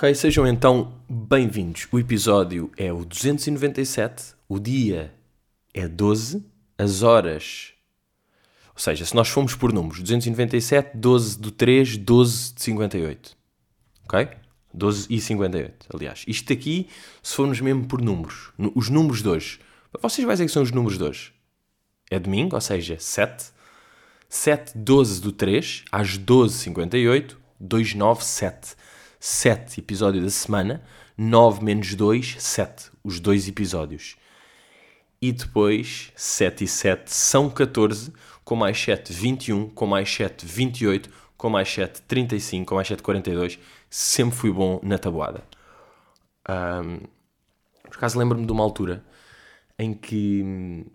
Ok, sejam então bem-vindos. O episódio é o 297, o dia é 12, as horas. Ou seja, se nós formos por números, 297, 12 do 3, 12 de 58. Ok? 12 e 58, aliás. Isto aqui, se formos mesmo por números, os números de hoje. Vocês vais ver que são os números de hoje. É domingo, ou seja, 7. 7, 12 do 3, às 12h58, 297. 7 episódio da semana, 9 menos 2, 7. Os dois episódios. E depois, 7 e 7 são 14, com mais 7, 21, com mais 7, 28, com mais 7, 35, com mais 7, 42. Sempre fui bom na tabuada. Um, por acaso lembro-me de uma altura em que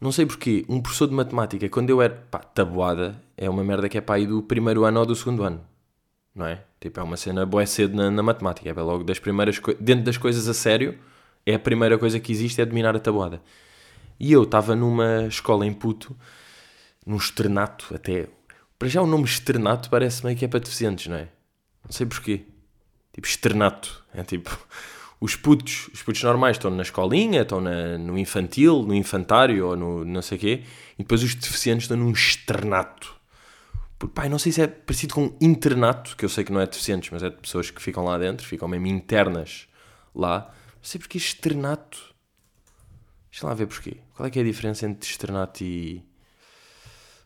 não sei porquê, um professor de matemática, quando eu era. pá, tabuada é uma merda que é para aí do primeiro ano ou do segundo ano. Não é? Tipo, é uma cena boa cedo na, na matemática. É logo das primeiras. Dentro das coisas a sério, é a primeira coisa que existe é dominar a tabuada. E eu estava numa escola em puto, num externato até. Para já o nome externato parece meio que é para deficientes, não é? Não sei porquê. Tipo, externato. É tipo os putos, os putos normais estão na escolinha, estão na, no infantil, no infantário ou no não sei quê, e depois os deficientes estão num externato. Porque, pai, não sei se é parecido com um internato, que eu sei que não é de deficientes, mas é de pessoas que ficam lá dentro, ficam mesmo internas lá. Não sei porque externato. Deixa lá ver porquê. Qual é que é a diferença entre externato e.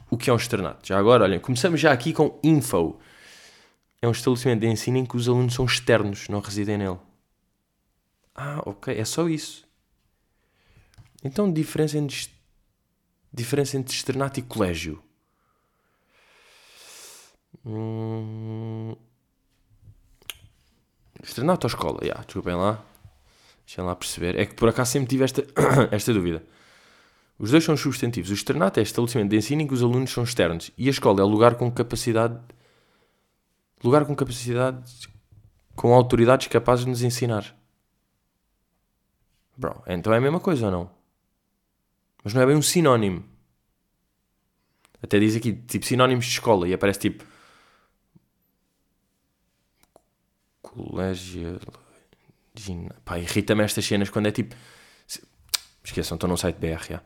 O que é um externato? Já agora, olhem, começamos já aqui com info. É um estabelecimento de ensino em que os alunos são externos, não residem nele. Ah, ok, é só isso. Então, diferença entre, diferença entre externato e colégio. Hum... Externato ou escola? Yeah, desculpem lá. Deixem lá perceber. É que por acaso sempre tive esta, esta dúvida. Os dois são substantivos. O externato é estabelecimento de ensino em que os alunos são externos. E a escola é lugar com capacidade. Lugar com capacidade. com autoridades capazes de nos ensinar. Bro, então é a mesma coisa ou não? Mas não é bem um sinónimo. Até diz aqui, tipo, sinónimos de escola e aparece tipo. Colégio. Pá, irrita-me estas cenas quando é tipo. Esqueçam, estou num site BR. Já.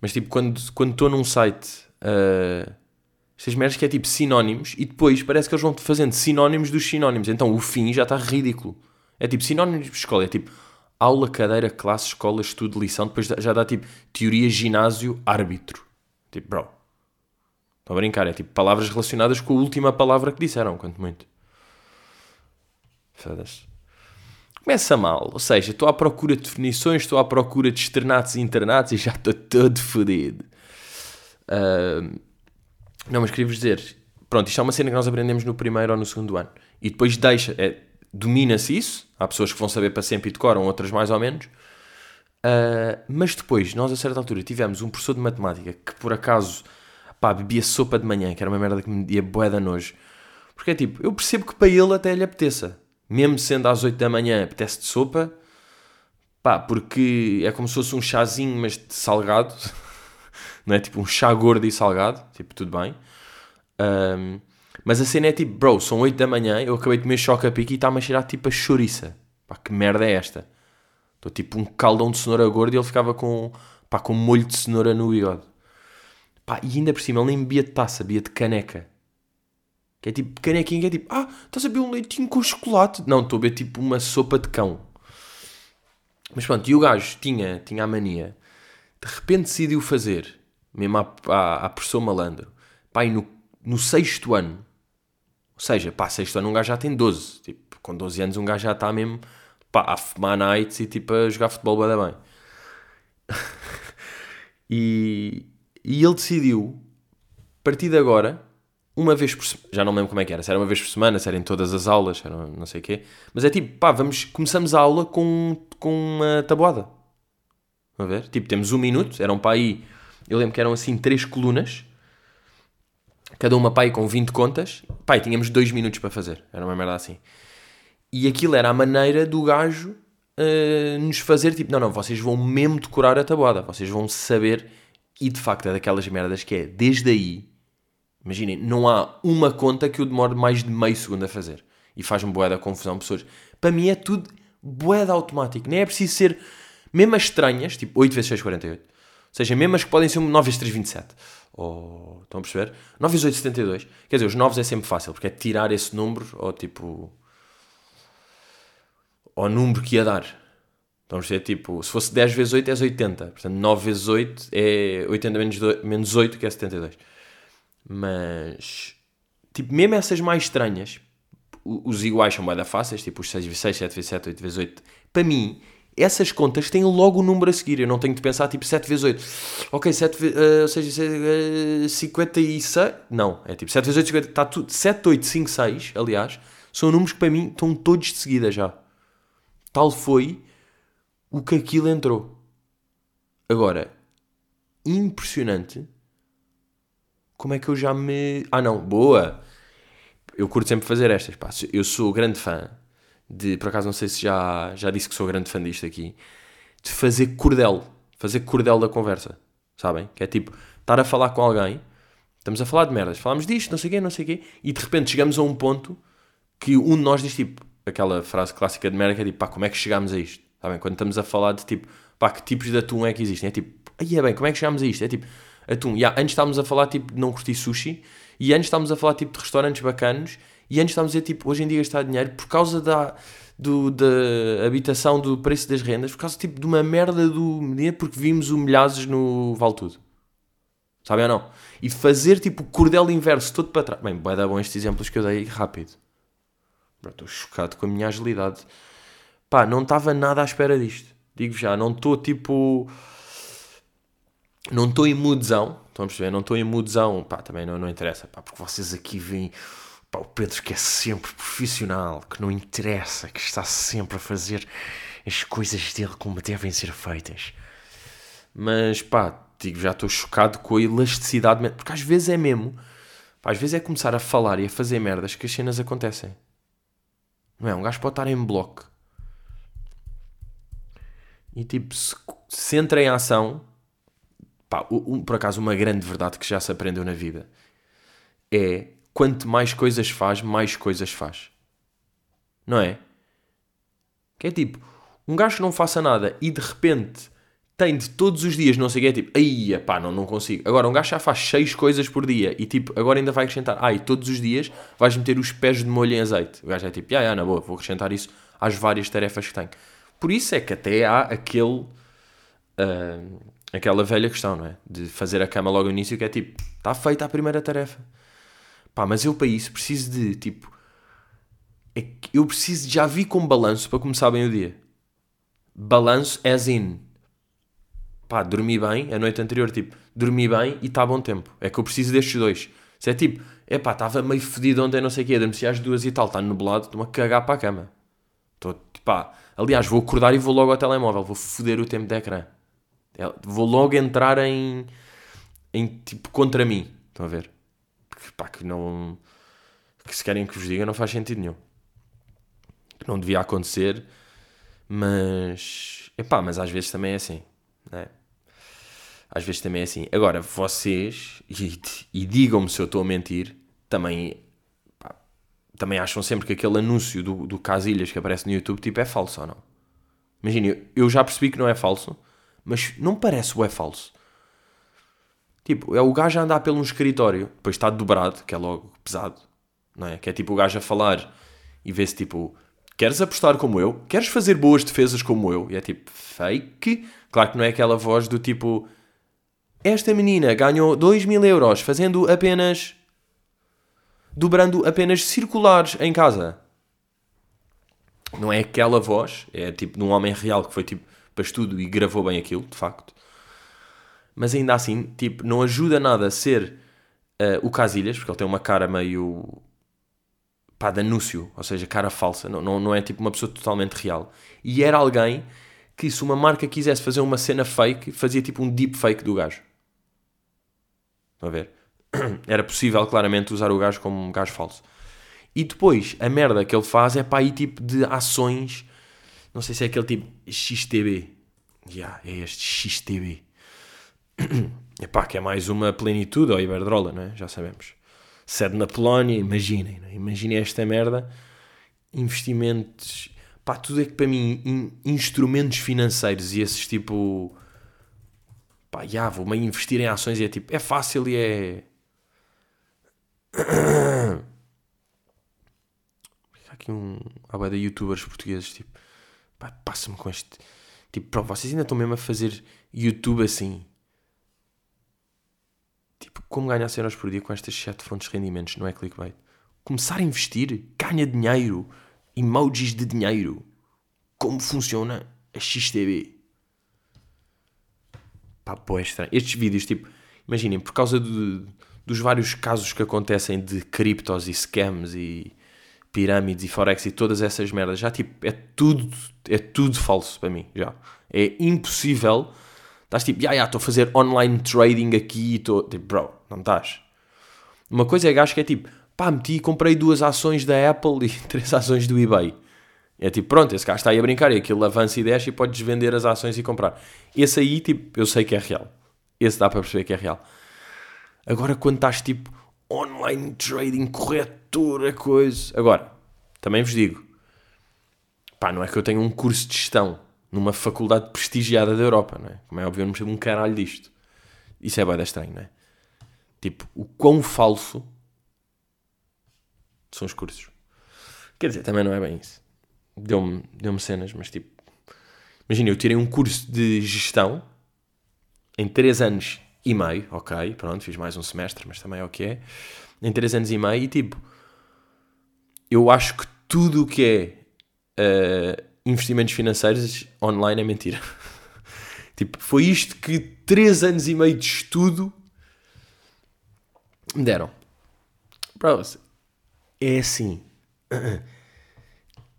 Mas tipo, quando estou num site. Uh, estas merdas que é tipo sinónimos e depois parece que eles vão fazendo sinónimos dos sinónimos. Então o fim já está ridículo. É tipo sinónimos de escola. É tipo aula, cadeira, classe, escola, estudo, lição, depois já dá tipo teoria, ginásio, árbitro. Tipo, bro. Estou a brincar, é tipo palavras relacionadas com a última palavra que disseram, quanto muito. Começa mal, ou seja, estou à procura de definições, estou à procura de externatos e internatos e já estou todo fodido. Uh, não, mas queria-vos dizer, pronto, isto é uma cena que nós aprendemos no primeiro ou no segundo ano. E depois deixa, é, domina-se isso. Há pessoas que vão saber para sempre e decoram, outras mais ou menos. Uh, mas depois, nós a certa altura tivemos um professor de matemática que por acaso pá, bebia sopa de manhã, que era uma merda que me dia boeda nojo. Porque é tipo, eu percebo que para ele até lhe apeteça. Mesmo sendo às 8 da manhã, apetece de sopa. Pá, porque é como se fosse um chazinho, mas de salgado. Não é? Tipo um chá gordo e salgado. Tipo, tudo bem. Um, mas a cena é tipo, bro, são 8 da manhã, eu acabei de comer choque a pique e está-me a cheirar tipo a chouriça. Pá, que merda é esta? Estou tipo um caldão de cenoura gordo e ele ficava com, pá, com molho de cenoura no bigode. Pá, e ainda por cima, ele nem bebia de taça, bebia de caneca. Que é tipo, canequinha, que é tipo, ah, estás a beber um leitinho com chocolate? Não, estou a beber tipo uma sopa de cão. Mas pronto, e o gajo tinha, tinha a mania, de repente decidiu fazer, mesmo à, à, à malandro, e no, no sexto ano, ou seja, pá, sexto ano um gajo já tem 12. Tipo, com 12 anos um gajo já está mesmo pá, a fumar nights e tipo a jogar futebol bem bem. e, e ele decidiu, a partir de agora, uma vez por semana, já não lembro como é que era, se era uma vez por semana, se era em todas as aulas, era não sei o quê, mas é tipo, pá, vamos, começamos a aula com, com uma tabuada. a ver? Tipo, temos um minuto, eram para aí, eu lembro que eram assim três colunas, cada uma pai com 20 contas, pai, tínhamos 2 minutos para fazer, era uma merda assim. E aquilo era a maneira do gajo uh, nos fazer tipo, não, não, vocês vão mesmo decorar a tabuada, vocês vão saber, e de facto é daquelas merdas que é, desde aí, imaginem, não há uma conta que eu demore mais de meio segundo a fazer. E faz-me bué da confusão pessoas. Para mim é tudo bué da automático. Nem é preciso ser mesmo as estranhas, tipo 8 vezes 6, 48. Ou seja, mesmo as que podem ser 9 vezes 3, 27. Ou, estão a perceber? 9 vezes 8, 72. Quer dizer, os 9 é sempre fácil, porque é tirar esse número, ou tipo... Ao número que ia dar. Estão a perceber? Tipo, se fosse 10 vezes 8 é 80. Portanto, 9 vezes 8 é 80 menos, 2, menos 8, que é 72. Mas, tipo, mesmo essas mais estranhas, os iguais são bem fáceis, tipo os 6 vezes 6, 7 vezes 7, 8 vezes 8. Para mim, essas contas têm logo o número a seguir. Eu não tenho de pensar tipo 7 vezes 8. Ok, 7 vezes. Uh, ou seja, uh, 56. Não, é tipo 7 vezes 8, 50. Está tudo. 7, 8, 5, 6, aliás, são números que para mim estão todos de seguida já. Tal foi o que aquilo entrou. Agora, impressionante como é que eu já me. Ah, não, boa! Eu curto sempre fazer estas. Pá. Eu sou grande fã de, por acaso não sei se já, já disse que sou grande fã disto aqui, de fazer cordel, fazer cordel da conversa, sabem? Que é tipo, estar a falar com alguém, estamos a falar de merdas, falamos disto, não sei o quê, não sei o quê, e de repente chegamos a um ponto que um de nós diz tipo, aquela frase clássica de merda que é tipo, pá, como é que chegámos a isto? Sabem? Quando estamos a falar de tipo, pá, que tipos de atum é que existem? É tipo, aí é bem, como é que chegámos a isto? É tipo, atum, yeah, antes estávamos a falar tipo de não curtir sushi, e antes estávamos a falar tipo de restaurantes bacanos, e antes estamos a dizer, tipo, hoje em dia gastar dinheiro por causa da, do, da habitação, do preço das rendas, por causa tipo de uma merda do dinheiro, porque vimos humilhados no Vale Tudo. Sabem ou não? E fazer tipo o cordel inverso todo para trás. Bem, vai dar bom estes exemplos que eu dei rápido. Estou chocado com a minha agilidade. Pá, não estava nada à espera disto. Digo já, não estou tipo. Não estou em mudezão. Estão a perceber? Não estou em mudezão. Pá, também não, não interessa. Pá, porque vocês aqui vêm Pá, o Pedro que é sempre profissional, que não interessa, que está sempre a fazer as coisas dele como devem ser feitas. Mas pá, digo, já estou chocado com a elasticidade, porque às vezes é mesmo, pá, às vezes é começar a falar e a fazer merdas que as cenas acontecem. Não é? Um gajo pode estar em bloco e tipo, se, se entra em ação, pá, um, por acaso, uma grande verdade que já se aprendeu na vida é quanto mais coisas faz, mais coisas faz. Não é? Que é tipo, um gajo que não faça nada e de repente tem de todos os dias, não sei o que, é tipo, aí, pá, não, não consigo. Agora, um gajo já faz seis coisas por dia e tipo, agora ainda vai acrescentar, ai, ah, todos os dias vais meter os pés de molho em azeite. O gajo é tipo, ah, yeah, na boa, vou acrescentar isso às várias tarefas que tenho. Por isso é que até há aquele. Uh, aquela velha questão, não é? De fazer a cama logo no início, que é tipo, está feita a primeira tarefa. Pá, mas eu para isso preciso de, tipo, é eu preciso de já vir com balanço para começar bem o dia. Balanço as in. Pá, dormi bem a noite anterior, tipo, dormi bem e está bom tempo. É que eu preciso destes dois. Se é tipo, é pá, estava meio fedido ontem, não sei o quê, adormeci às duas e tal, está nublado, estou-me a cagar para a cama. Estou, pá, aliás, vou acordar e vou logo ao telemóvel, vou foder o tempo de ecrã. É, vou logo entrar em, em tipo, contra mim. Estão a ver? que, pá, que não. que se querem que vos diga não faz sentido nenhum. Que não devia acontecer, mas. Epá, mas às vezes também é assim, né? Às vezes também é assim. Agora, vocês, e, e digam-me se eu estou a mentir, também. Também acham sempre que aquele anúncio do, do Casilhas que aparece no YouTube tipo, é falso ou não? Imagina, eu já percebi que não é falso, mas não parece o é falso. Tipo, é o gajo a andar pelo um escritório, depois está dobrado, que é logo pesado, não é? Que é tipo o gajo a falar e vê-se tipo, queres apostar como eu? Queres fazer boas defesas como eu? E é tipo, fake. Claro que não é aquela voz do tipo, esta menina ganhou 2 mil euros fazendo apenas. dobrando apenas circulares em casa. Não é aquela voz, é tipo de um homem real que foi tipo para estudo e gravou bem aquilo, de facto mas ainda assim, tipo, não ajuda nada a ser uh, o Casilhas, porque ele tem uma cara meio pá, de anúncio, ou seja, cara falsa, não, não, não é tipo uma pessoa totalmente real. E era alguém que, se uma marca quisesse fazer uma cena fake, fazia tipo um deep fake do gajo. Estão a ver? Era possível, claramente, usar o gajo como um gajo falso. E depois, a merda que ele faz é para aí tipo de ações. Não sei se é aquele tipo XTB. Já, yeah, é este XTB. Epá, que é mais uma plenitude ao Iberdrola, não é? Já sabemos. Sede na Polónia, imaginem, é? imaginem esta merda. investimentos, pá, tudo é que para mim, in- instrumentos financeiros e esses tipo, pá, já, vou meio investir em ações e é tipo, é fácil e é. Há aqui um. Há bué de youtubers portugueses, tipo, passa-me com este. Tipo, pronto, vocês ainda estão mesmo a fazer YouTube assim. Tipo, como ganhar 100 euros por dia com estas 7 fontes de rendimentos, não é clickbait? Começar a investir, ganha dinheiro, emojis de dinheiro. Como funciona a XTB? Pá, pô, é estranho. Estes vídeos, tipo, imaginem, por causa de- dos vários casos que acontecem de criptos e scams e pirâmides e forex e todas essas merdas, já tipo, é tudo, é tudo falso para mim, já. É impossível. Estás tipo, já, já, estou a fazer online trading aqui estou. Tipo, bro, não estás. Uma coisa é gajo que é tipo, pá, meti e comprei duas ações da Apple e três ações do eBay. É tipo, pronto, esse gajo está aí a brincar e aquilo avança e desce e podes vender as ações e comprar. Esse aí, tipo, eu sei que é real. Esse dá para perceber que é real. Agora, quando estás tipo online trading, corretora, coisa. Agora, também vos digo, pá, não é que eu tenha um curso de gestão numa faculdade prestigiada da Europa, não é? Como é óbvio, eu não percebo um caralho disto. Isso é bem estranho, não é? Tipo, o quão falso são os cursos. Quer dizer, também não é bem isso. Deu-me deu cenas, mas tipo. Imagina, eu tirei um curso de gestão em 3 anos e meio, ok, pronto, fiz mais um semestre, mas também é o que é. Em 3 anos e meio, e tipo, eu acho que tudo o que é eh, investimentos financeiros online é mentira. tipo, foi isto que 3 anos e meio de estudo me deram. Bros, é assim.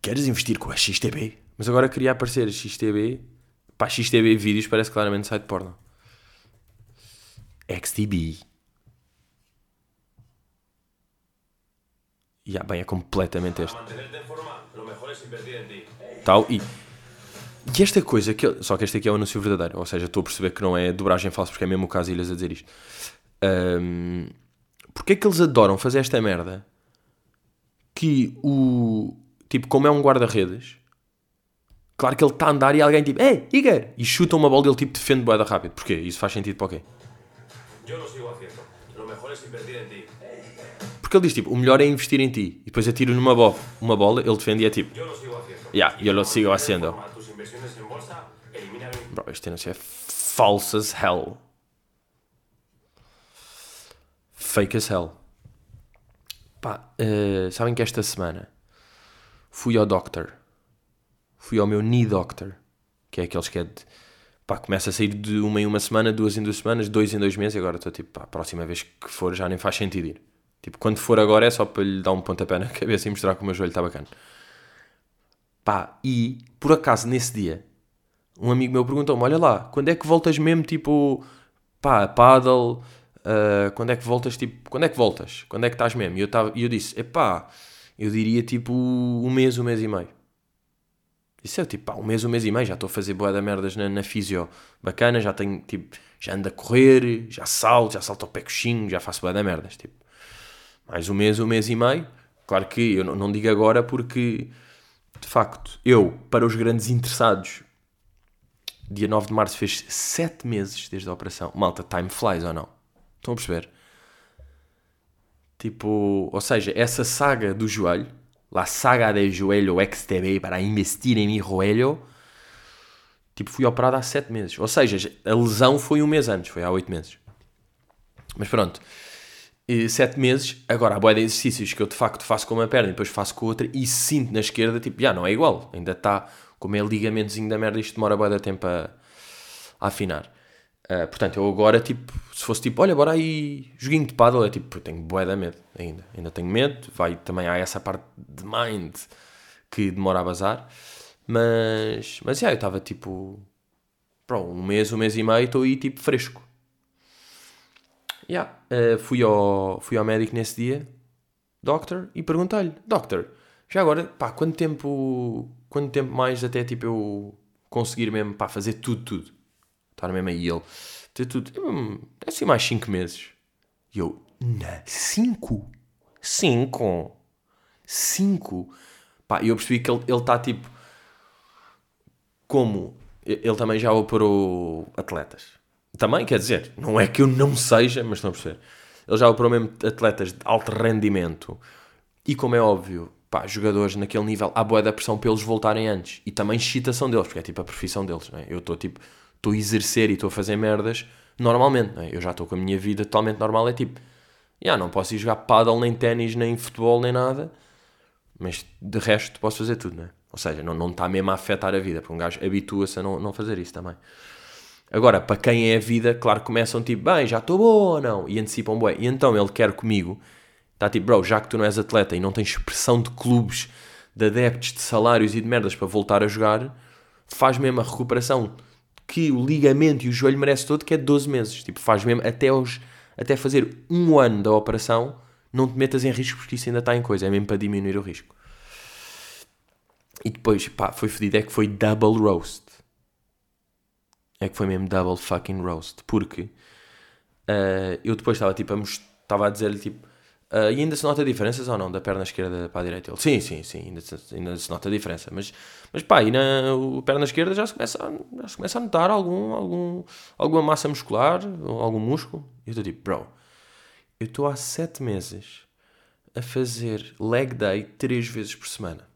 Queres investir com a XTB? Mas agora queria aparecer a XTB. Pá, XTB vídeos parece claramente site porno. XTB. E yeah, bem, é completamente este. mantenerte en forma, lo mejor es invertir en ti. Tal, e, e esta coisa, que, só que este aqui é o anúncio verdadeiro, ou seja, estou a perceber que não é dobragem falsa, porque é mesmo o caso ilhas a dizer isto. Ahm, porque é que eles adoram fazer esta merda? Que o. Tipo, como é um guarda-redes, claro que ele está a andar e alguém tipo, Ei, Igor! E chuta uma bola e ele tipo defende boeda rápido. Porquê? Isso faz sentido para o quê? Yo lo sigo haciendo. Lo mejor es invertir en ti. Porque ele diz tipo, o melhor é investir em ti. E depois atira numa bola, uma bola ele defende e é tipo, haciendo. Ya, yo lo sigo haciendo. Bro, este anúncio é false as hell. Fake as hell. Pá, eh, sabem que esta semana fui ao doctor. Fui ao meu knee doctor. Que é aqueles que é de... Pá, começa a sair de uma em uma semana, duas em duas semanas, dois em dois meses. E agora estou tipo, pá, a próxima vez que for já nem faz sentido ir. Tipo, quando for agora é só para lhe dar um pontapé na cabeça e mostrar que o meu joelho está bacana. Pá, e por acaso nesse dia um amigo meu perguntou-me: Olha lá, quando é que voltas mesmo, tipo, pá, paddle? ah, quando é que voltas, tipo, quando é que voltas? Quando é que estás mesmo? E eu, tava, eu disse: Epá, eu diria tipo um mês, um mês e meio. Isso é tipo, pá, um mês, um mês e meio, já estou a fazer boa da merdas na, na fisio bacana, já tenho, tipo, já ando a correr, já salto, já salto ao pé coxinho, já faço boa da merdas, tipo. Mais um mês, um mês e meio. Claro que eu não, digo agora porque, de facto, eu, para os grandes interessados, dia 9 de março fez 7 meses desde a operação. Malta, time flies ou não? Estão a perceber? Tipo, ou seja, essa saga do joelho, la saga del joelho XTB para investir em mi joelho, tipo, fui operado há 7 meses. Ou seja, a lesão foi um mês antes, foi há 8 meses. Mas pronto, 7 meses, agora há boia de exercícios que eu de facto faço com uma perna e depois faço com outra e sinto na esquerda, tipo, já não é igual, ainda está, como é ligamentozinho da merda, isto demora boia de tempo a, a afinar. Ah, portanto, eu agora, tipo, se fosse tipo, olha, bora aí, joguinho de paddle, é tipo, tenho bué de medo ainda. Ainda tenho medo, vai também há essa parte de mind que demora a bazar. Mas, mas, já, eu estava tipo, bro, um mês, um mês e meio, estou aí, tipo, fresco. Yeah. Uh, fui, ao, fui ao médico nesse dia, doctor, e perguntei-lhe, doctor, já agora, pá, quanto tempo, quanto tempo mais até, tipo, eu conseguir mesmo, pá, fazer tudo, tudo? Estar mesmo aí ele, ter tudo, hum, ser mais 5 meses. E eu, não, 5? 5? 5? Pá, e eu percebi que ele está tipo. Como ele também já operou atletas. Também, quer dizer, não é que eu não seja, mas estão a perceber. Ele já operou mesmo atletas de alto rendimento. E como é óbvio, pá, jogadores naquele nível, há boa da pressão para eles voltarem antes. E também excitação deles, porque é tipo a profissão deles, não é? Eu estou tipo, estou a exercer e estou a fazer merdas normalmente, não é? Eu já estou com a minha vida totalmente normal, é tipo, já não posso ir jogar paddle, nem ténis, nem futebol, nem nada, mas de resto posso fazer tudo, não é? Ou seja, não, não está mesmo a afetar a vida, porque um gajo habitua-se a não, não fazer isso também. Agora, para quem é a vida, claro, começam tipo, bem, já estou boa ou não? E antecipam, bué. E então ele quer comigo, está tipo, bro, já que tu não és atleta e não tens expressão de clubes, de adeptos, de salários e de merdas para voltar a jogar, faz mesmo a recuperação que o ligamento e o joelho merece todo, que é 12 meses. Tipo, faz mesmo até, os, até fazer um ano da operação, não te metas em risco porque isso ainda está em coisa, é mesmo para diminuir o risco. E depois, pá, foi fedido, é que foi double roast. É que foi mesmo double fucking roast. Porque uh, eu depois estava tipo a, a dizer-lhe tipo, uh, e ainda se nota diferenças ou não da perna esquerda para a direita? Ele, sim, sim, sim, ainda se, ainda se nota diferença. Mas, mas pá, e na a perna esquerda já se começa a, já se começa a notar algum, algum, alguma massa muscular, algum músculo. E eu estou tipo, bro, eu estou há sete meses a fazer leg day três vezes por semana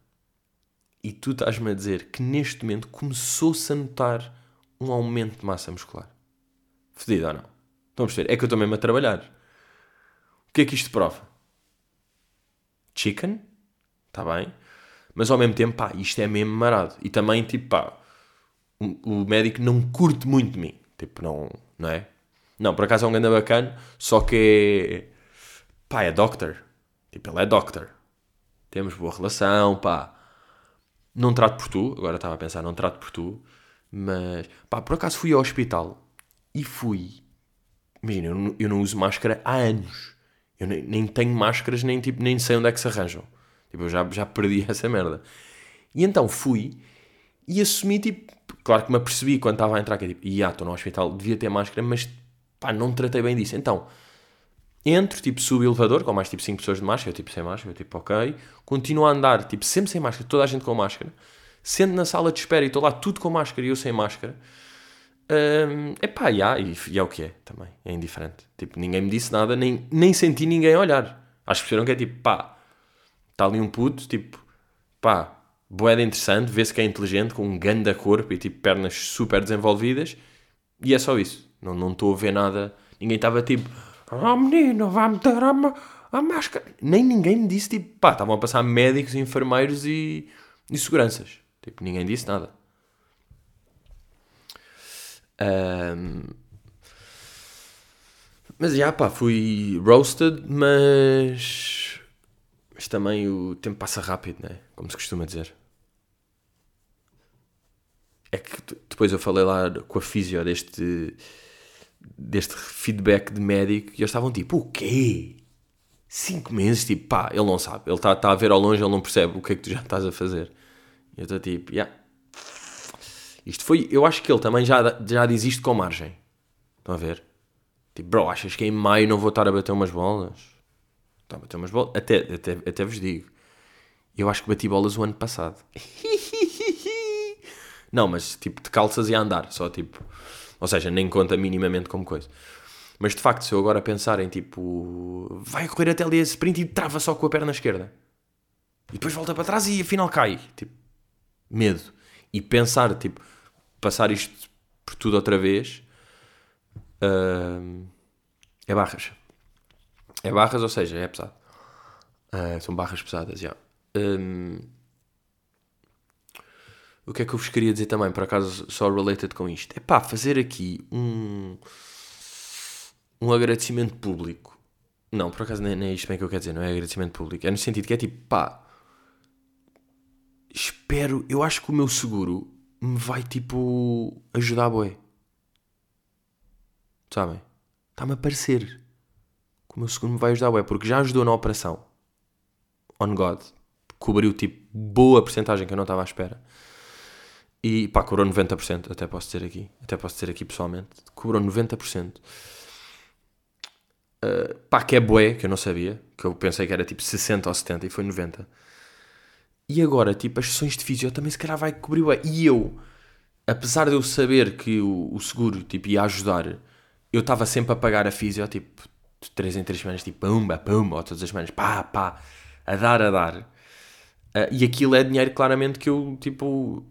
e tu estás-me a dizer que neste momento começou-se a notar um aumento de massa muscular. Fedido ou não? Estão a? É que eu estou mesmo a trabalhar. O que é que isto prova? Chicken? Está bem. Mas ao mesmo tempo, pá, isto é mesmo marado. E também, tipo, pá, o, médico não curte muito de mim. Tipo, não, não é? Não, por acaso é um grande bacana, só que é. pá, é doctor. Tipo, ele é doctor. Temos boa relação, pá não trato por tu, agora estava a pensar, não trato por tu, mas pá, por acaso fui ao hospital e fui. Imagina, eu não, eu não uso máscara há anos. Eu nem, nem, tenho máscaras, nem, tipo, nem sei onde é que se arranjam. Tipo, eu já, já perdi essa merda. E então fui e assumi, tipo, claro que me apercebi quando estava a entrar, que é tipo, ia, estou no hospital, devia ter máscara, mas pá, não tratei bem disso. Então, entro, tipo, subo o elevador, com mais tipo 5 pessoas de máscara, eu tipo sem máscara, eu tipo ok, continuo a andar, tipo, sempre sem máscara, toda a gente com máscara, sendo na sala de espera e estou lá tudo com máscara e eu sem máscara, um, epá, yeah, e, e é o que é também, é indiferente. Tipo, ninguém me disse nada, nem, nem senti ninguém olhar. Acho que perceberam que é tipo, pá, está ali um puto, tipo, pá, boeda interessante, vê-se que é inteligente, com um ganda corpo e tipo pernas super desenvolvidas, e é só isso. Não estou a ver nada, ninguém estava tipo Oh menino, vai meter a, a máscara. Nem ninguém me disse, tipo, pá, estavam a passar médicos, enfermeiros e, e seguranças. Tipo, ninguém disse nada. Um, mas já, pá, fui roasted, mas. Mas também o tempo passa rápido, né? Como se costuma dizer. É que depois eu falei lá com a físio deste deste feedback de médico e eles estavam tipo, o quê? Cinco meses? Tipo, pá, ele não sabe. Ele está tá a ver ao longe, ele não percebe o que é que tu já estás a fazer. Eu estou tipo, yeah. Isto foi, eu acho que ele também já, já diz isto com margem. Estão a ver? Tipo, bro, achas que em maio não vou estar a bater umas bolas? Está a bater umas bolas? Até, até, até vos digo. Eu acho que bati bolas o ano passado. não, mas tipo de calças e a andar. Só tipo ou seja, nem conta minimamente como coisa. Mas de facto, se eu agora pensar em tipo, vai correr até ali esse sprint e trava só com a perna esquerda e depois volta para trás e afinal cai, tipo, medo. E pensar, tipo, passar isto por tudo outra vez uh, é barras. É barras, ou seja, é pesado. Uh, são barras pesadas, já. Yeah. Um, o que é que eu vos queria dizer também, por acaso só related com isto? É pá, fazer aqui um, um agradecimento público. Não, por acaso nem, nem é isto bem que eu quero dizer, não é agradecimento público. É no sentido que é tipo, pá, espero, eu acho que o meu seguro me vai tipo ajudar a boi. Sabem? Está-me a parecer que o meu seguro me vai ajudar a boi, porque já ajudou na operação. On God. Cobriu tipo boa porcentagem que eu não estava à espera. E pá, cobrou 90%, até posso dizer aqui, até posso dizer aqui pessoalmente, cobrou 90%. Uh, pá, que é bué, que eu não sabia, que eu pensei que era tipo 60 ou 70 e foi 90. E agora, tipo, as sessões de físio também se calhar vai cobrir o E eu, apesar de eu saber que o, o seguro, tipo, ia ajudar, eu estava sempre a pagar a físio, tipo, de 3 em 3 semanas, tipo, pumba, pumba, ou todas as semanas, pá, pá, a dar, a dar. Uh, e aquilo é dinheiro claramente que eu, tipo,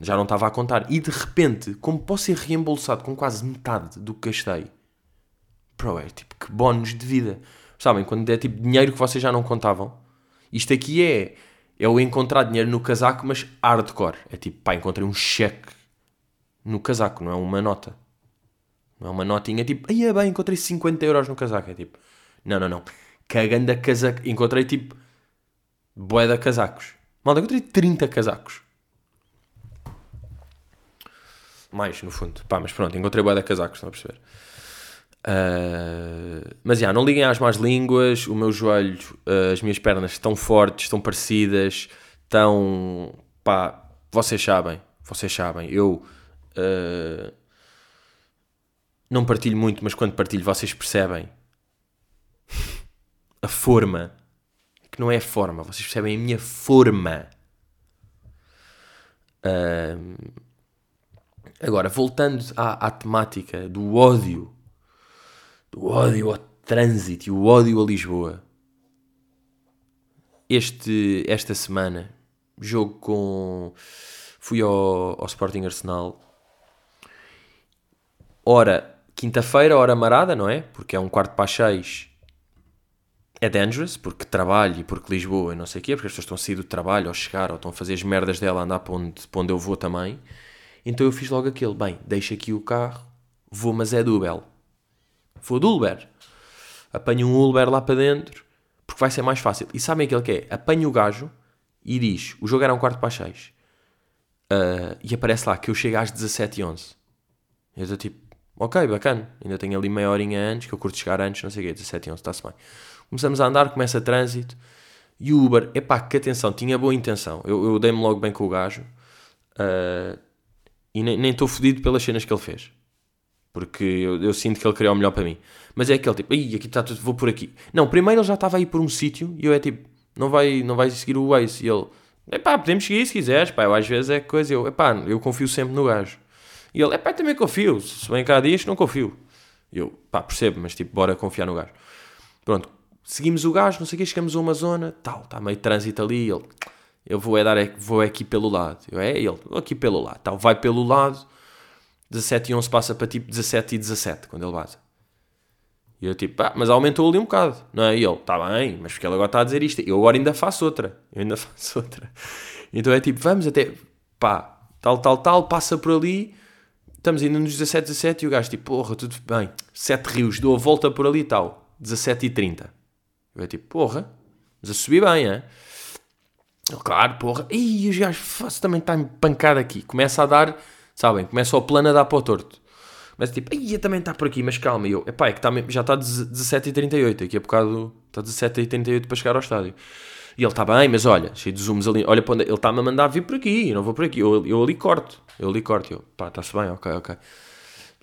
já não estava a contar. E de repente, como posso ser reembolsado com quase metade do que gastei, bro, é tipo, que bónus de vida. Sabem, quando é tipo dinheiro que vocês já não contavam. Isto aqui é, é o encontrar dinheiro no casaco, mas hardcore. É tipo, pá, encontrei um cheque no casaco, não é uma nota. Não é uma notinha tipo, aí é bem, encontrei 50 euros no casaco. É tipo, não, não, não. Cagando a casaco. Encontrei tipo, boé de casacos. Malta, encontrei 30 casacos. Mais, no fundo. Pá, mas pronto, encontrei boé de casacos, estão a perceber? Uh, mas já, não liguem às más línguas. O meu joelho, uh, as minhas pernas estão fortes, estão parecidas, estão. pá, vocês sabem, vocês sabem. Eu uh, não partilho muito, mas quando partilho vocês percebem a forma. Que não é forma, vocês percebem a minha forma. agora, voltando à, à temática do ódio do ódio ao trânsito e o ódio a Lisboa. Este, esta semana, jogo com. Fui ao, ao Sporting Arsenal. Ora, quinta-feira, hora marada, não é? Porque é um quarto para as seis. É dangerous, porque trabalho e porque Lisboa e não sei o quê, porque as pessoas estão a sair do trabalho ou chegar ou estão a fazer as merdas dela andar para onde, para onde eu vou também. Então eu fiz logo aquele, bem, deixa aqui o carro, vou, mas é do Bel. Vou do Uber. Apanho um Uber lá para dentro, porque vai ser mais fácil. E sabem aquele que é? Apanho o gajo e diz: o jogo era um quarto para as. Uh, e aparece lá que eu chego às 17h11. Eu estou tipo, ok, bacana. Ainda tenho ali meia horinha antes, que eu curto chegar antes, não sei o quê, 17h11, está-se bem. Começamos a andar, começa trânsito. E o Uber, epá, que atenção, tinha boa intenção. Eu, eu dei-me logo bem com o gajo. Uh, e nem estou fodido pelas cenas que ele fez. Porque eu, eu, sinto que ele queria o melhor para mim. Mas é aquele tipo, Ih, aqui está tudo, vou por aqui. Não, primeiro ele já estava aí por um sítio e eu é tipo, não vai, não vai seguir o Waze. E ele, epá, podemos seguir se quiseres, pá, eu às vezes é coisa, eu, epá, eu confio sempre no gajo. E ele, epá, também confio, se bem cá dias, não confio. E eu, pá, percebo, mas tipo, bora confiar no gajo. Pronto, seguimos o gajo, não sei o que, chegamos a uma zona, tal, está meio trânsito ali, ele, eu vou é dar, vou aqui pelo lado. Eu, é ele, aqui pelo lado, tal, vai pelo lado 17 e 11 passa para tipo 17 e 17 quando ele bate. E eu tipo, ah, mas aumentou ali um bocado, não é? E ele, está bem, mas porque ele agora está a dizer isto. Eu agora ainda faço outra, eu ainda faço outra. Então é tipo, vamos até, pá, tal, tal, tal, passa por ali, estamos ainda nos 17, 17 e o gajo tipo, porra, tudo bem, 7 rios, dou a volta por ali e tal, 17 e 30. Eu é tipo, porra, mas a subir bem, é? Claro, porra, e os gajos também está pancada aqui, começa a dar Sabem? Começa o plano a dar para o torto. Mas tipo, ai, também está por aqui, mas calma. E eu, epá, é que tá, já está 17h38, aqui a bocado está 17h38 para chegar ao estádio. E ele está bem, mas olha, cheio de zooms ali, olha para onde, ele está-me a mandar vir por aqui, eu não vou por aqui, eu, eu ali corto, eu ali corto, eu, pá, está-se bem, ok, ok.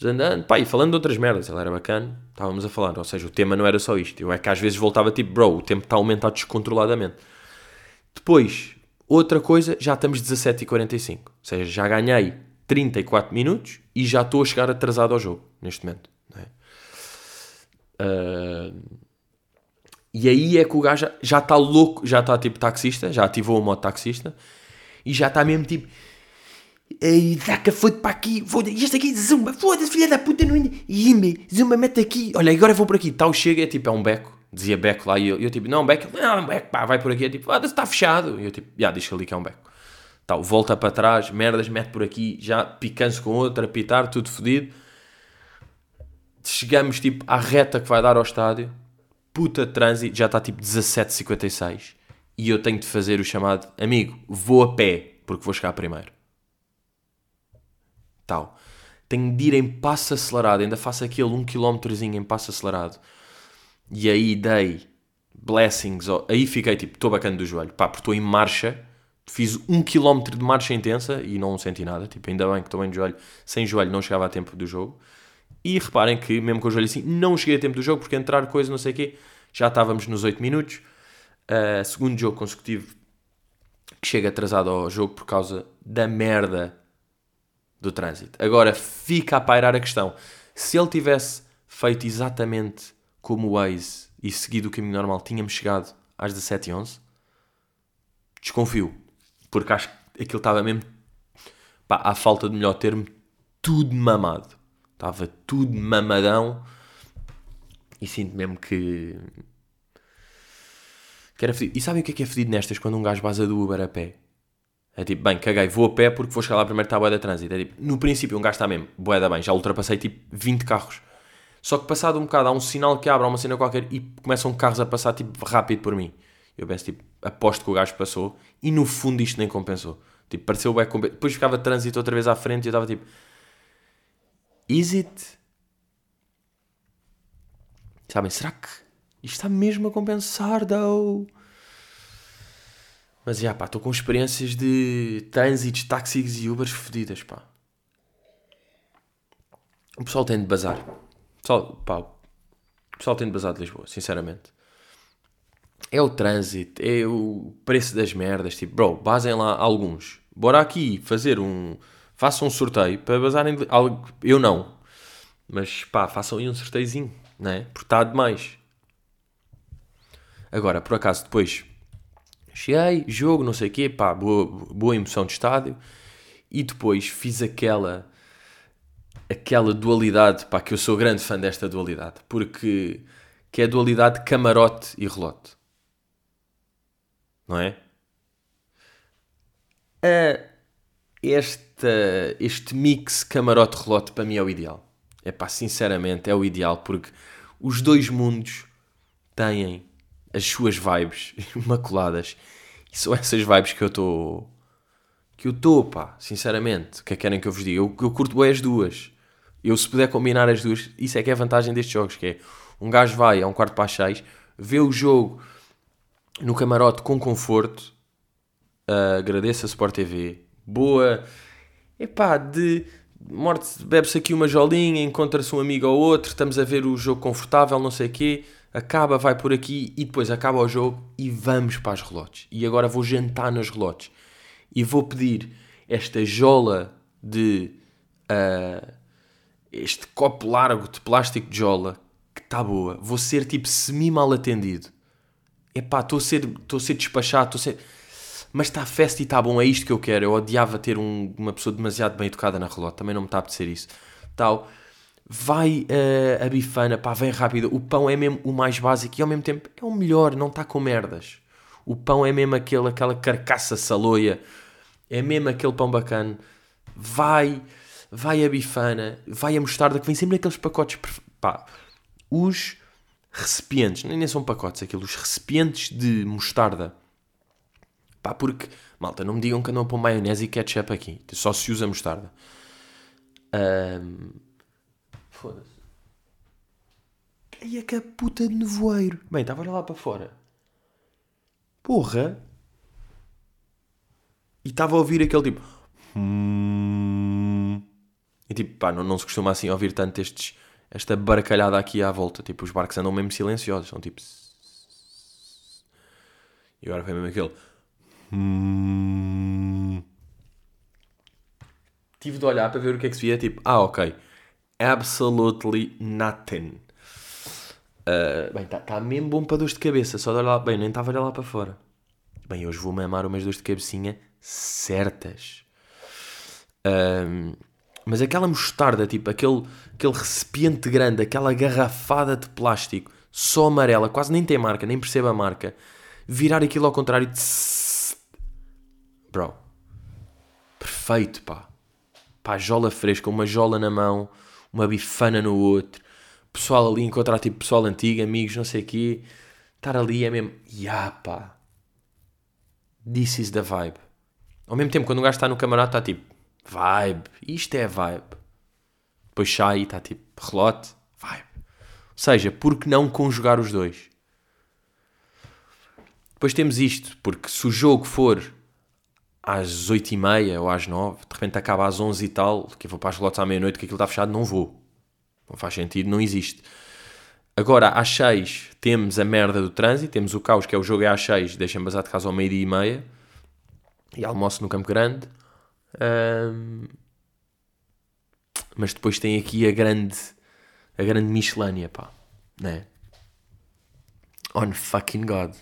Andando, pá, e falando de outras merdas, ele era bacana, estávamos a falar, ou seja, o tema não era só isto, eu é que às vezes voltava tipo, bro, o tempo está a aumentar descontroladamente. Depois, outra coisa, já estamos 17h45, ou seja, já ganhei 34 minutos e já estou a chegar atrasado ao jogo, neste momento. É? Uh, e aí é que o gajo já está louco, já está tipo taxista, já ativou o modo taxista e já está mesmo tipo. Ei, Zaca, foi-te para aqui, foda-se, este aqui, Zumba, foda-se, filha da puta, não Yimbe, Zumba, mete aqui, olha, agora vou por aqui, tal, chega, é tipo, é um beco, dizia beco lá, e eu, eu tipo, não, beco, não, beco, pá, vai por aqui, é tipo, foda-se, está fechado, e eu tipo, já, diz ali que é um beco tal, volta para trás, merdas, mete por aqui, já picando-se com outra, apitar, tudo fodido. Chegamos tipo à reta que vai dar ao estádio, puta trânsito, já está tipo 17h56 e eu tenho de fazer o chamado amigo, vou a pé porque vou chegar primeiro. Tal. Tenho de ir em passo acelerado, ainda faço aquele 1 km em passo acelerado. E aí dei blessings, aí fiquei tipo, estou bacana do joelho, pá, porque estou em marcha fiz um quilómetro de marcha intensa e não senti nada. Tipo, ainda bem que estou bem de joelho. Sem joelho não chegava a tempo do jogo. E reparem que, mesmo com o joelho assim, não cheguei a tempo do jogo porque entrar coisa, não sei o quê, já estávamos nos 8 minutos. Uh, segundo jogo consecutivo que chega atrasado ao jogo por causa da merda do trânsito. Agora fica a pairar a questão. Se ele tivesse feito exatamente como o Waze e seguido o caminho normal, tínhamos chegado às 17h11? Desconfio. Porque acho que aquilo estava mesmo, pá, à falta de melhor termo, tudo mamado. Estava tudo mamadão. E sinto mesmo que. que era fedido. E sabem o que é que é fedido nestas quando um gajo vaza do Uber a pé? É tipo, bem, caguei, vou a pé porque vou chegar lá primeiro está a boia da trânsito. É tipo, no princípio um gajo está mesmo, boia da bem, já ultrapassei tipo 20 carros. Só que passado um bocado há um sinal que abre, há uma cena qualquer e começam carros a passar tipo rápido por mim. Eu penso tipo, aposto que o gajo passou e no fundo isto nem compensou. Tipo, pareceu bem Depois ficava trânsito outra vez à frente e eu estava tipo, is it? Sabem, será que isto está mesmo a compensar, though? Mas, já, pá, estou com experiências de trânsitos, táxis e Ubers fodidas, pá. O pessoal tem de bazar. O pessoal, pá, o pessoal tem de bazar de Lisboa, sinceramente. É o trânsito, é o preço das merdas. Tipo, bro, basem lá alguns. Bora aqui fazer um. Façam um sorteio para bazarem. Eu não. Mas pá, façam aí um sorteiozinho, né? Porque está demais. Agora, por acaso, depois Cheguei, jogo, não sei o quê, pá, boa, boa emoção de estádio. E depois fiz aquela aquela dualidade, pá, que eu sou grande fã desta dualidade, porque que é a dualidade camarote e relote. Não é? esta, este mix camarote-relote para mim é o ideal. É pá, sinceramente, é o ideal porque os dois mundos têm as suas vibes imaculadas. E são essas vibes que eu estou. que eu estou, pá, sinceramente. O que é que querem que eu vos diga? Eu, eu curto bem as duas. Eu, se puder combinar as duas, isso é que é a vantagem destes jogos: que é um gajo vai a um quarto para as seis, vê o jogo no camarote com conforto, uh, agradeço a Sport TV, boa, epá, de morte, bebe-se aqui uma jolinha, encontra-se um amigo ou outro, estamos a ver o jogo confortável, não sei o quê, acaba, vai por aqui e depois acaba o jogo e vamos para as relotes. E agora vou jantar nas relotes e vou pedir esta jola de. Uh, este copo largo de plástico de jola que está boa. Vou ser tipo semi-mal atendido. Epá, estou a ser, estou a ser despachado, estou a ser. Mas está festa e está bom, é isto que eu quero. Eu odiava ter um, uma pessoa demasiado bem educada na relota, também não me está a apetecer isso. Tal vai uh, a bifana, pá, vem rápido. O pão é mesmo o mais básico e ao mesmo tempo é o melhor, não está com merdas. O pão é mesmo aquele, aquela carcaça saloia, é mesmo aquele pão bacana. Vai, vai a bifana, vai a mostarda, que vem sempre naqueles pacotes. Pá, os recipientes, nem são pacotes aquilo, os recipientes de mostarda. Pá, porque, malta, não me digam que andam a pôr maionese e ketchup aqui, só se usa mostarda. Um, Foda-se. É que a puta de nevoeiro. Bem, estava lá para fora. Porra. E estava a ouvir aquele tipo. Hum... E tipo, pá, não, não se costuma assim ouvir tanto estes, esta baracalhada aqui à volta. Tipo, os barcos andam mesmo silenciosos. São tipo. E agora foi mesmo aquele. Hum... Tive de olhar para ver o que é que se via. Tipo, ah, ok absolutely nothing. Uh, bem, está tá mesmo bom para dores de cabeça, só de olhar. Bem, nem estava a olhar lá para fora. Bem, hoje vou mamar umas dores de cabecinha certas. Uh, mas aquela mostarda, tipo, aquele, aquele recipiente grande, aquela garrafada de plástico, só amarela, quase nem tem marca, nem percebe a marca. Virar aquilo ao contrário. Tss, bro. Perfeito, pá. Pá, jola fresca, uma jola na mão uma bifana no outro, pessoal ali encontrar tipo pessoal antigo, amigos, não sei o quê, estar ali é mesmo, ya pá, this is the vibe. Ao mesmo tempo, quando um gajo está no camarada, está tipo, vibe, isto é vibe. Depois sai e está tipo, relote, vibe. Ou seja, por que não conjugar os dois? Depois temos isto, porque se o jogo for às 8 e meia ou às 9, de repente acaba às 11 e tal, que eu vou para as lotes à meia-noite, que aquilo está fechado, não vou. Não faz sentido, não existe. Agora, às 6 temos a merda do trânsito, temos o caos, que é o jogo é às 6, deixem-me basar de casa ao meio-dia e meia. E almoço no Campo Grande. Ahm, mas depois tem aqui a grande, a grande Michelânia, pá. Né? On fucking God.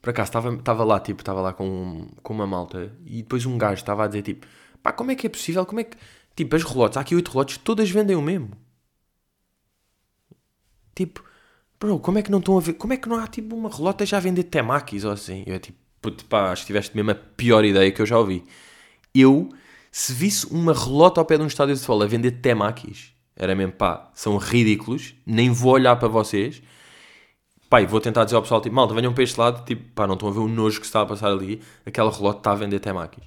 Por acaso, estava estava lá, tipo, estava lá com, com uma malta e depois um gajo estava a dizer, tipo, pá, como é que é possível? Como é que... Tipo, as relotes, há aqui oito relotes, todas vendem o mesmo. Tipo, bro, como é que não estão a ver? Como é que não há, tipo, uma relota já a vender temakis ou assim? Eu, tipo, puto, pá, acho que tiveste mesmo a pior ideia que eu já ouvi. Eu, se visse uma relota ao pé de um estádio de futebol a vender temakis, era mesmo, pá, são ridículos, nem vou olhar para vocês e vou tentar dizer ao pessoal, tipo, malta, venham para este lado, tipo, pá, não estão a ver o nojo que se está a passar ali, aquela relógio está a vender temakis.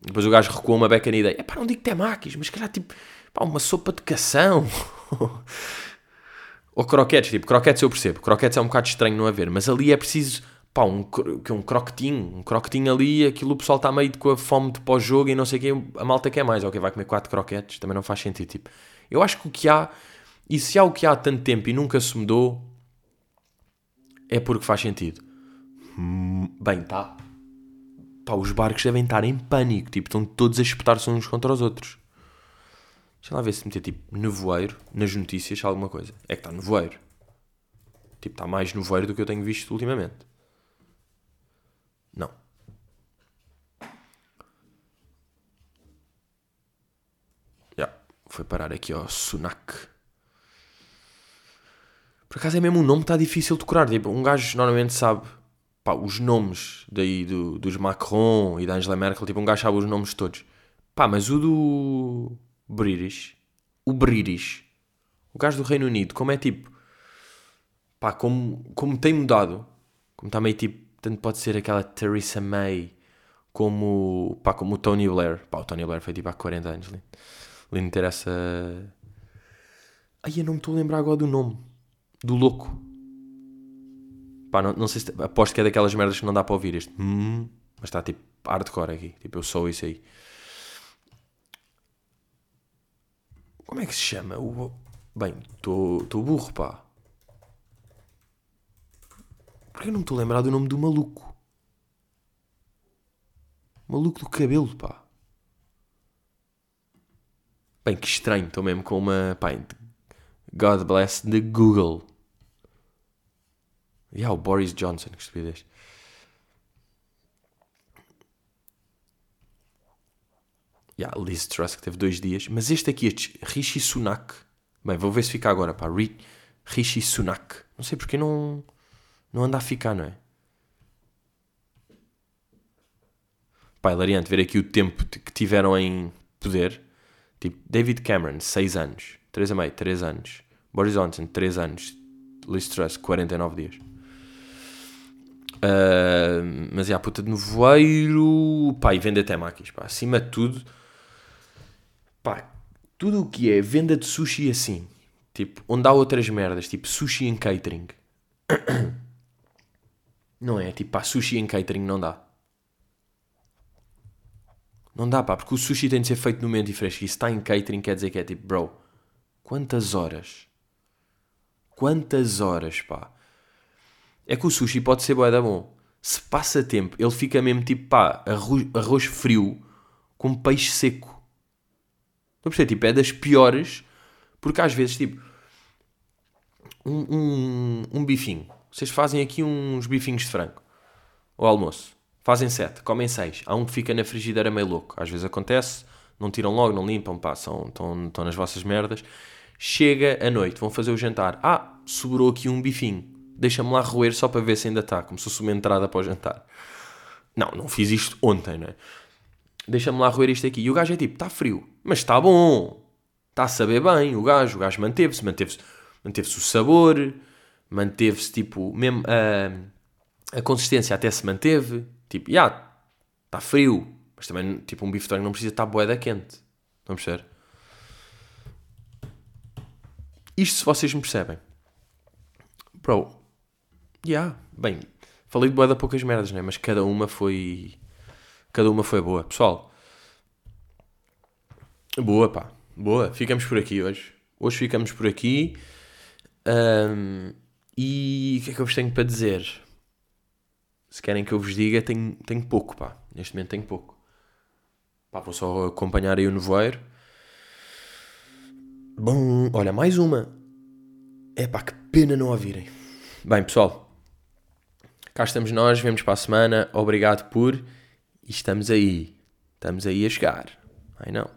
Depois o gajo recuou uma beca na ideia, é pá, não digo temakis, mas calhar, tipo, pá, uma sopa de cação. Ou croquetes, tipo, croquetes eu percebo, croquetes é um bocado estranho não haver, mas ali é preciso, pá, um, um croquetinho, um croquetinho ali, aquilo o pessoal está meio com a fome de pós-jogo e não sei o quê, a malta quer mais, ok, vai comer quatro croquetes, também não faz sentido, tipo. Eu acho que o que há, e se há o que há há tanto tempo e nunca se mudou, é porque faz sentido. Bem, tá. Pá, os barcos devem estar em pânico. Tipo, estão todos a espetar-se uns contra os outros. Deixa lá ver se meter tipo nevoeiro nas notícias, alguma coisa. É que está nevoeiro. Tipo, está mais nevoeiro do que eu tenho visto ultimamente. Não. Já. Yeah. Foi parar aqui ao Sunak. Por acaso é mesmo um nome que está difícil de decorar. Tipo, um gajo normalmente sabe pá, os nomes daí do, dos Macron e da Angela Merkel. Tipo, um gajo sabe os nomes todos. Pá, mas o do British, o British, o gajo do Reino Unido, como é tipo, pá, como, como tem mudado, como está meio tipo, tanto pode ser aquela Theresa May, como, pá, como o Tony Blair. Pá, o Tony Blair foi tipo há 40 anos, lindo. Lindo ter essa... Ai, eu não me estou a lembrar agora do nome do louco. Pá, não, não sei se. Aposto que é daquelas merdas que não dá para ouvir este. Hum, mas está tipo hardcore aqui. Tipo, eu sou isso aí. Como é que se chama? O... Bem, estou burro, pá. Porquê não me estou a lembrar do nome do maluco? Maluco do cabelo, pá. Bem, que estranho. Estou mesmo com uma. Pá, God bless the Google. E yeah, o Boris Johnson, que estupidez. Yeah, Liz Truss, que teve dois dias. Mas este aqui, este Rishi Sunak. Bem, vou ver se fica agora, pá. Rishi Sunak. Não sei porque não, não anda a ficar, não é? Pá, hilariante ver aqui o tempo que tiveram em poder. Tipo, David Cameron, 6 anos. 3 a meio, 3 anos. Boris Johnson, 3 anos. Liz Truss, 49 dias. Uh, mas é a puta de nevoeiro. Pá, e venda temakis, pá. Acima de tudo, pá, tudo o que é venda de sushi assim. Tipo, onde há outras merdas, tipo sushi em catering. Não é? Tipo, pá, sushi em catering não dá. Não dá, pá, porque o sushi tem de ser feito no momento e fresco. E se está em catering quer dizer que é tipo, bro, quantas horas? Quantas horas, pá? É que o sushi pode ser bué da bom. Se passa tempo, ele fica mesmo tipo, pá, arroz, arroz frio com peixe seco. Estou a perceber? Tipo, é das piores, porque às vezes, tipo, um, um, um bifinho. Vocês fazem aqui uns bifinhos de frango. O almoço. Fazem sete, comem seis. Há um que fica na frigideira meio louco. Às vezes acontece, não tiram logo, não limpam, são, estão, estão nas vossas merdas. Chega a noite, vão fazer o jantar. Ah, sobrou aqui um bifinho. Deixa-me lá roer só para ver se ainda está, como se fosse uma entrada para o jantar. Não, não fiz isto ontem, não é? Deixa-me lá roer isto aqui. E o gajo é tipo, está frio, mas está bom. Está a saber bem o gajo. O gajo manteve-se, manteve-se manteve o sabor, manteve-se tipo, mesmo a, a consistência até se manteve. Tipo, já, yeah, está frio, mas também, tipo, um bife de não precisa estar boeda quente. Vamos ver. Isto se vocês me percebem. Bro, yeah, bem, falei de boa da poucas merdas, né? Mas cada uma foi. Cada uma foi boa. Pessoal, boa, pá, boa. Ficamos por aqui hoje. Hoje ficamos por aqui. Um, e o que é que eu vos tenho para dizer? Se querem que eu vos diga, tenho, tenho pouco, pá. Neste momento tenho pouco. Pá, vou só acompanhar aí o nevoeiro. Bom, olha, mais uma. É pá, que pena não ouvirem. Bem, pessoal, cá estamos nós, vemos para a semana. Obrigado por. E estamos aí. Estamos aí a chegar. Ai não.